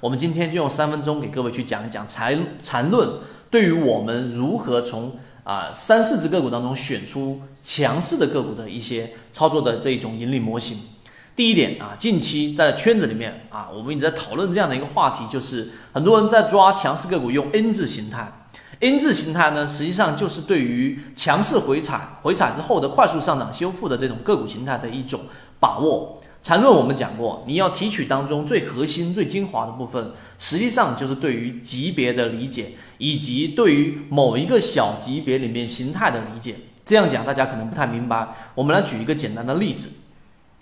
我们今天就用三分钟给各位去讲一讲缠缠论对于我们如何从啊三四只个股当中选出强势的个股的一些操作的这种盈利模型。第一点啊，近期在圈子里面啊，我们一直在讨论这样的一个话题，就是很多人在抓强势个股用 N 字形态。N 字形态呢，实际上就是对于强势回踩、回踩之后的快速上涨修复的这种个股形态的一种把握。缠论我们讲过，你要提取当中最核心、最精华的部分，实际上就是对于级别的理解，以及对于某一个小级别里面形态的理解。这样讲大家可能不太明白，我们来举一个简单的例子。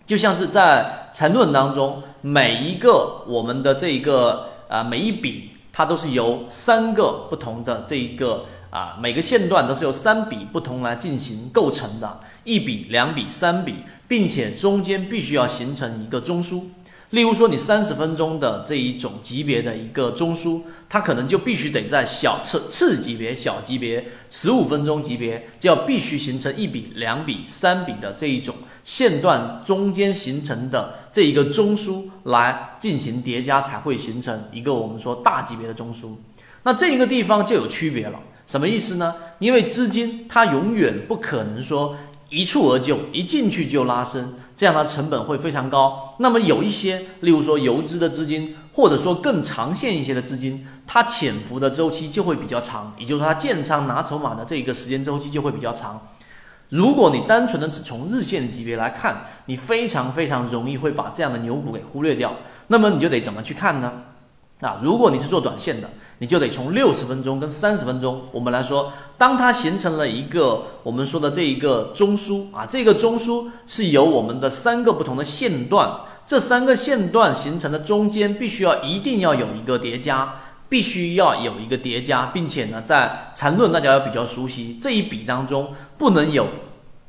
就像是在缠论当中，每一个我们的这一个啊每一笔，它都是由三个不同的这一个啊每个线段都是由三笔不同来进行构成的，一笔、两笔、三笔，并且中间必须要形成一个中枢。例如说，你三十分钟的这一种级别的一个中枢，它可能就必须得在小次次级别、小级别十五分钟级别，就要必须形成一笔、两笔、三笔的这一种线段中间形成的这一个中枢来进行叠加，才会形成一个我们说大级别的中枢。那这一个地方就有区别了，什么意思呢？因为资金它永远不可能说一蹴而就，一进去就拉升。这样它成本会非常高。那么有一些，例如说游资的资金，或者说更长线一些的资金，它潜伏的周期就会比较长，也就是它建仓拿筹码的这一个时间周期就会比较长。如果你单纯的只从日线级别来看，你非常非常容易会把这样的牛股给忽略掉。那么你就得怎么去看呢？啊，如果你是做短线的，你就得从六十分钟跟三十分钟，我们来说，当它形成了一个我们说的这一个中枢啊，这个中枢是由我们的三个不同的线段，这三个线段形成的中间必须要一定要有一个叠加，必须要有一个叠加，并且呢，在缠论大家要比较熟悉，这一笔当中不能有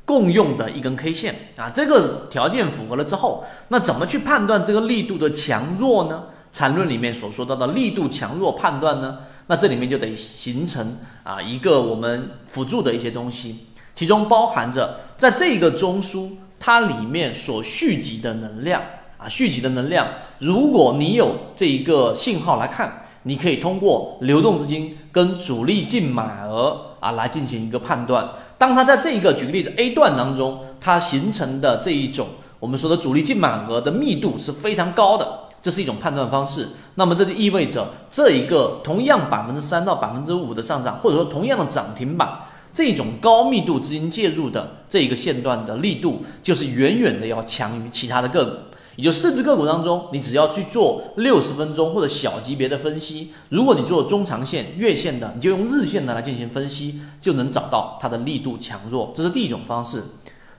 共用的一根 K 线啊，这个条件符合了之后，那怎么去判断这个力度的强弱呢？缠论里面所说到的力度强弱判断呢，那这里面就得形成啊一个我们辅助的一些东西，其中包含着在这个中枢它里面所蓄积的能量啊蓄积的能量，如果你有这一个信号来看，你可以通过流动资金跟主力净买额啊来进行一个判断。当它在这一个举个例子 A 段当中，它形成的这一种我们说的主力净买额的密度是非常高的。这是一种判断方式，那么这就意味着这一个同样百分之三到百分之五的上涨，或者说同样的涨停板，这种高密度资金介入的这一个线段的力度，就是远远的要强于其他的个股。也就四只个股当中，你只要去做六十分钟或者小级别的分析，如果你做中长线、月线的，你就用日线的来进行分析，就能找到它的力度强弱。这是第一种方式。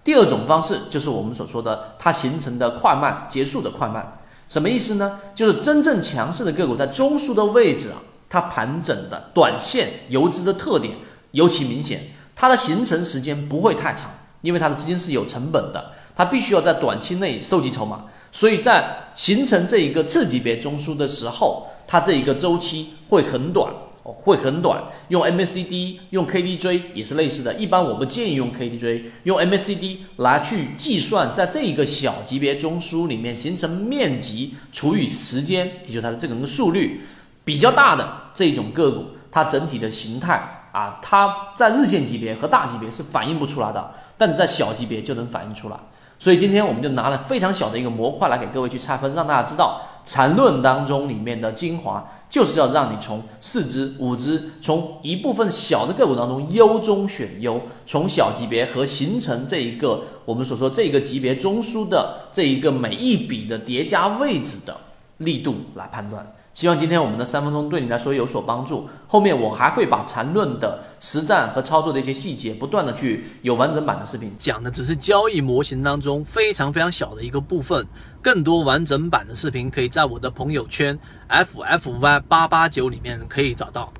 第二种方式就是我们所说的它形成的快慢、结束的快慢。什么意思呢？就是真正强势的个股在中枢的位置啊，它盘整的短线游资的特点尤其明显，它的形成时间不会太长，因为它的资金是有成本的，它必须要在短期内收集筹码，所以在形成这一个次级别中枢的时候，它这一个周期会很短。会很短，用 MACD 用 KDJ 也是类似的。一般我不建议用 KDJ，用 MACD 来去计算，在这一个小级别中枢里面形成面积除以时间，也就它的这个速率比较大的这种个股，它整体的形态啊，它在日线级别和大级别是反映不出来的，但在小级别就能反映出来。所以今天我们就拿了非常小的一个模块来给各位去拆分，让大家知道缠论当中里面的精华。就是要让你从四只、五只，从一部分小的个股当中优中选优，从小级别和形成这一个我们所说这个级别中枢的这一个每一笔的叠加位置的力度来判断。希望今天我们的三分钟对你来说有所帮助。后面我还会把缠论的实战和操作的一些细节，不断的去有完整版的视频讲的，只是交易模型当中非常非常小的一个部分。更多完整版的视频，可以在我的朋友圈 ffy 八八九里面可以找到。